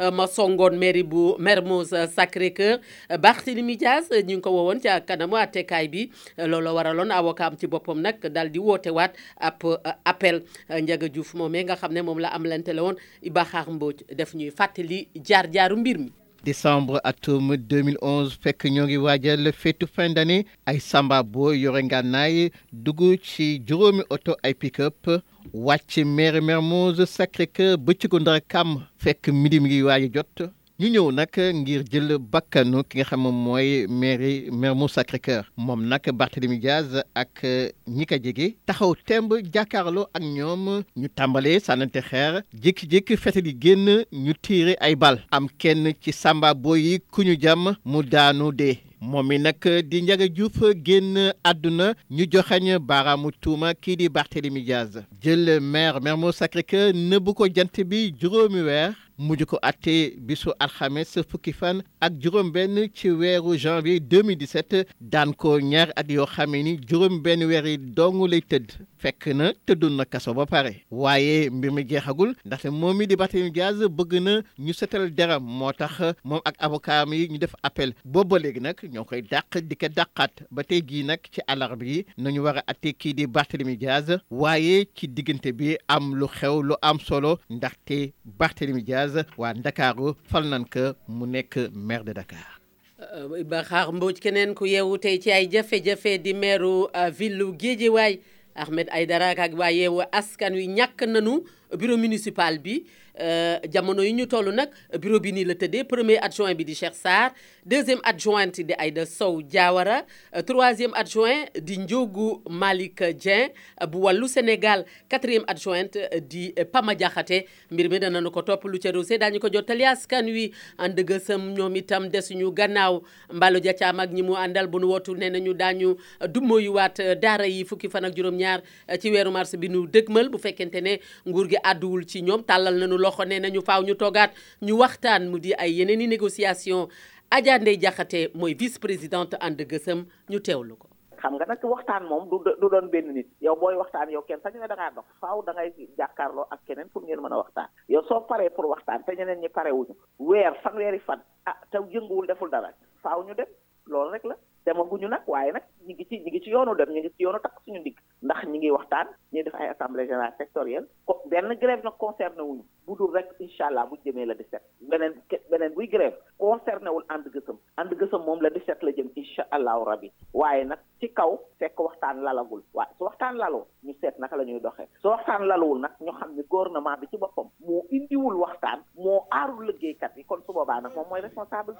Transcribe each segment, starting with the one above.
euh, ma songoon mairie bu Mermoz Sacré-Cœur euh, Barthélémy Dias euh, ñu ngi ko woowoon ca kanamu àttekaay bi looloo waraloon avocat am ci boppam nag daal di woote waat ab appel Ndiaga Diouf moomee nga xam ne moom la am lante la woon Iba Xaar Mbodj def ñuy fàttali jaar-jaaru mbir mi. décembre atum 2011 fekk ñoo ngi waajal feetu fin d'année ay samba boo yore ngànnaay dugg ci juróomi oto ay pick-up wàcc Mère Mermoz Sacré-Cœur bëccëgu ndara kàmm fekk midi mi ngi waaj a jot ñu ñëw nag ngir jël bakkanu ki nga xam moom mooy mairie Mermoz Sacré-Cœur moom nag Barthélémy Diaz ak ñi ko jege taxaw temb jàkkaarloo ak ñoom ñu tàmbalee sànnante xeer jékki-jékki fetal yi génn ñu tiire ay bal am kenn ci samba boy yi ku ñu jàmm mu daanu dee moom mi nag di Ndiaga Diouf génn àdduna ñu joxañ baaraamu tuuma kii di Barthélémy Diaz jël maire Mermoz Sacré-Cœur nëbb ko jant bi juróomi weer mujj ko atte bisu alxames fukki fan ak juróom-benn ci weeru janvier 2017 daan ko ñaar at yoo xam ni juróom-benn weer yi dong lay tëdd fekk na tëddoon na kaso ba pare waaye mbir mi jeexagul ndaxte moom mi di Barthélémy Dias bëgg na ñu setal deram moo tax moom ak avocat yi ñu def appel boobu ba léegi nag ñoo koy dàq di ko dàqaat ba tey jii nag ci àllarba yi nañu war a atte kii di Barthélémy Dias waaye ci diggante bi am lu xew lu am solo ndaxte Barthélémy Dias waa Ndakaaru fal nan ko mu nekk maire de Dakar Euh, ba xaar mbooj keneen ku yeewu tey ci ay jafe-jafe di meeru euh, villu Géejewaay Ahmed Aïdara ak waa yeewu askan wi ñàkk nanu bureau municipal bi euh, jamono yi ñu toll nag bureau bi nii la tëddee premier adjoint bi di Cheikh Sarr deuxième adjointe di Aïda Sow Diawara euh, troisième adjoint di Ndiogu Malick Dieng euh, bu wàllu Sénégal quatrième adjointe di Pama Diakhaté mbir mi danañu ko topp lu ca ruuse daañu ko jottali askan wi ànd gësëm ñoom itam desuñu gannaaw mbaalo ja caam ak ñi mu àndal bu nu wootu nee nañu daañu dummóoyuwaat daara yi fukki fan ak juróom-ñaar ci weeru mars bi nu dëgmal bu fekkente ne nguur gi àdduwul ci ñoom tàllal nañu loxo nee nañu faaw ñu toogaat ñu waxtaan mu di ay yeneen i négociation Adja Ndeye Diakhaté mooy vice présidente ànd gësëm ñu teewlu ko xam nga nag waxtaan moom du du doon benn nit yow booy waxtaan yow kenn sañu ne da ngaa dox faaw da ngay jàkkaarloo ak keneen pour ngeen mën a waxtaan yow soo paree pour waxtaan te ñeneen ñi parewuñu weer fanweeri fan ah te yënguwul deful dara faaw ñu dem loolu rek la demaguñu nag waaye nag ñi ngi ci ñi ngi ci yoonu dem ñi ngi ci yoonu takk suñu ndigg ndax ñi ngi waxtaan ñuy def ay assemblée générale sectorielle ko benn grève nag concerné wuñu bu dul rek incha allah bu jëmee la 17 beneen beneen buy grève concerné wul ànd gësëm ànd gësëm moom la 17 la jëm incha allahu rabi waaye nag ci kaw fekk waxtaan lalagul waaw su waxtaan laloo ñu seet naka la ñuy doxee su waxtaan laluwul nag ñu xam ni gouvernement bi ci boppam moo indiwul waxtaan moo aarul liggéeykat yi kon su boobaa nag moom mooy responsable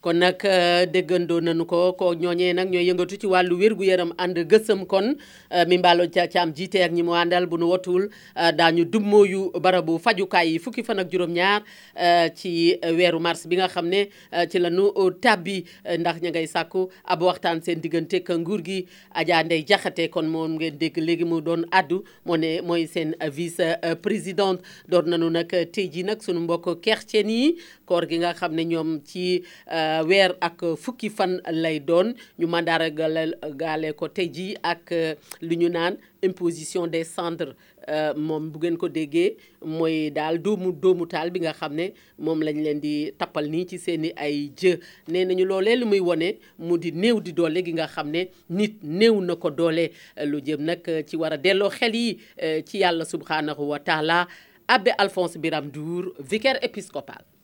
kon nag euh, déggandoo nañu ko ko ñooñee nag ñooy yëngatu ci wàllu wér-gu-yaram ànd gësëm kon euh, mi mbaalo ca ca am jiite ak ñi mu àndal bu nu wotuwul euh, daañu dummóoyu barabu fajukaay yi fukki fan ak juróom-ñaar ci weeru mars bi nga xam ne Euh, ci la nu euh, tàbbi euh, ndax ña ngay sàkku ab waxtaan seen diggante ak nguur gi Adja Ndeye Diakhaté kon moom ngeen dégg léegi mu doon addu moo ne mooy seen vice présidente doon nañu nag tey jii nag sunu mbokk kerceen yi koor gi nga xam ne ñoom ci euh, weer ak fukki fan lay doon ñu mandargaale ko tey jii ak euh, lu ñu naan imposition des cendres Euh, moom bu ngeen ko déggee mooy daal doomu doomu taal bi nga xam ne moom lañ leen di tappal nii ci seen i ay jë nee nañu loolee lu muy wone mu di néew di doole gi nga xam ne nit néew na ko doole lu jëm nag ci war a delloo xel yi euh, ci yàlla subhaanahu wa taala abbé Alphonse Biram Ndour vicaire épiscopal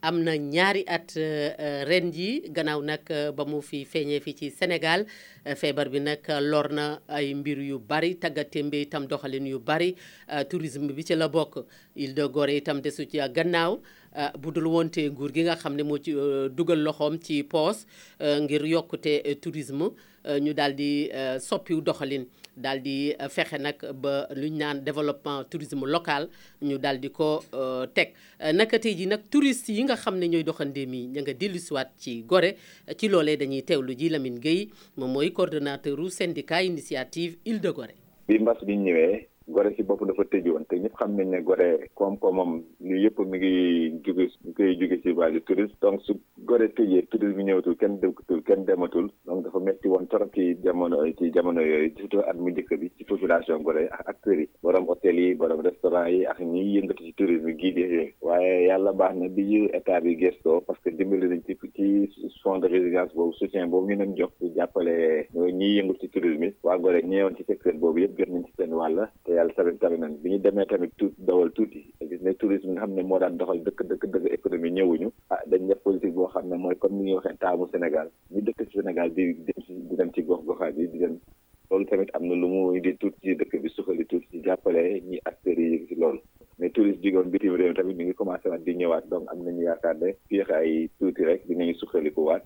am na ñaari at euh, euh, ren ji gannaaw nag euh, ba mu fi feeñee fii ci Sénégal feebar bi nag lor na ay mbir yu bari tàggatémbe itam doxalin yu bari tourisme bi ci la bokk Île de Gorée itam desu ci gannaaw Euh, bu dul wonte nguur gi nga xam ne moo ci euh, dugal loxoom ci poos euh, ngir yokkute tourisme euh, ñu daal di euh, soppiw doxalin daal di euh, fexe nag ba lu ñu naan développement tourisme local ñu daal di ko euh, teg Euh, naka tey ji nag touristes yi nga xam ne ñooy doxandéem yi ña nga dellusiwaat ci Gorée Euh, ci loolee dañuy teewlu ji Lamine Gueye moom mooy coordonnateur u syndicat initiative Île de Gorée bi mbas bi ñëwee gore si bopp dafa tëjoon te ñëpp xam nañ ne gore koom-koomam li yëpp mi ngi jóge mi koy jóge si wàllu touriste donc su gore tëjee touriste bi ñëwatul kenn dëkkatul kenn dematul donc dafa metti woon trop ci jamono ci jamono yooyu surtout at mu njëkk bi ci population gore ak acteurs yi borom hôtel yi borom restaurant yi ak ñiy yëngatu ci tourisme gii di waaye yàlla baax na bi ñu état bi gëstoo parce que dimbali nañ ci ci fonds de résilience boobu soutien boobu ñu leen jox pour jàppale ñiy yëngu ci tourisme yi waa Gorée ñëwoon ci secteur boobu yëpp jot nañ ci seen wàll te yàlla tamit tamit nañ bi ñu demee tamit tuut dawal tuuti gis ne tourisme nga xam ne moo daan doxal dëkk dëkk dëkk économie ñëwuñu ah dañ def politique boo xam ne mooy comme ni ñuy waxee taamu Sénégal ñu dëkk ci Sénégal di dem ci di dem ci gox goxaat yi di dem loolu tamit am na lu mu indi tuuti ci dëkk bi suxali tuuti ci jàppale ñi acteurs yi yëg ci loolu mais touriste jógoon bitim réew tamit ñu ngi commencé waat di ñëwaat donc am nañu yaakaar ne fii ak ay tuuti rek dinañu suxaliku waat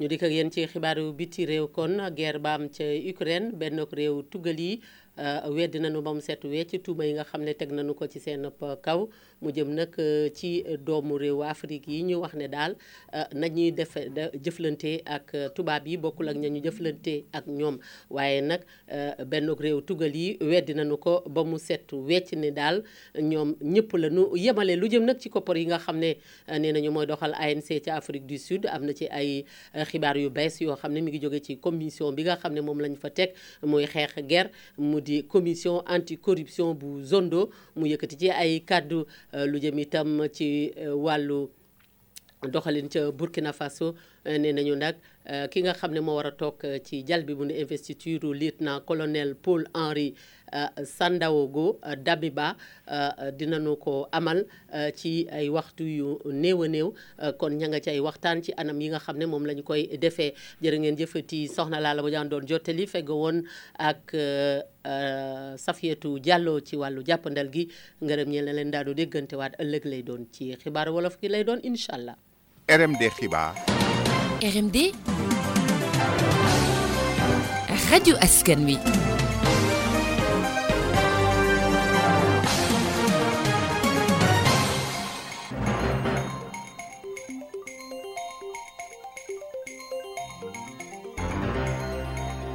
ñu dikk ak yéen ci xibaaru biti réew kon guerre ba am ca Ukraine benn réew tugal yi weddi nañu ba mu set wecc tuuma yi nga xam ne teg nañu ko ci seen kaw mu jëm nag euh, ci euh, doomu réewu Afrique yi ñu wax ne daal euh, nañuy defe jëflante ak tubaab yi bokkul ak ña ñu jëflante ak ñoom waaye nag benn réew tugal yi weddi nañu ko ba mu set wecc ne daal ñoom ñëpp la ñu yemale lu jëm nag ci koppar yi nga xam ne nee nañu mooy doxal ANC ci Afrique du Sud am na ci ay xibaar yu bees yoo xam ne mi ngi jóge ci commission bi nga xam ne moom lañ fa teg muy xeex guerre mu di commission anti corruption bu Zondo mu yëkkati ci ay kàddu euh, lu jëm itam ci euh, wàllu doxalin ca Burkina Faso euh, nee nañu nag euh, ki nga xam ne moo war a toog euh, ci jal bi bu nu investiture lieutenant colonel Paul Henri Sandaogo Damiba dinañu ko amal ci ay waxtu yu néew a néew kon ña nga ci ay waxtaan ci anam yi nga xam ne moom la ñu koy defee jërë ngeen jëfati soxna Lalla Badiane doon jottali fegg woon ak. Euh, Safiyatu Jàlloo ci wàllu jàppandal gi ngërëm ñeel na leen daadu déggante waat ëllëg lay doon ci xibaar wolof gi lay doon incha allah. RMD xibaar. RMD. rajo askan wi.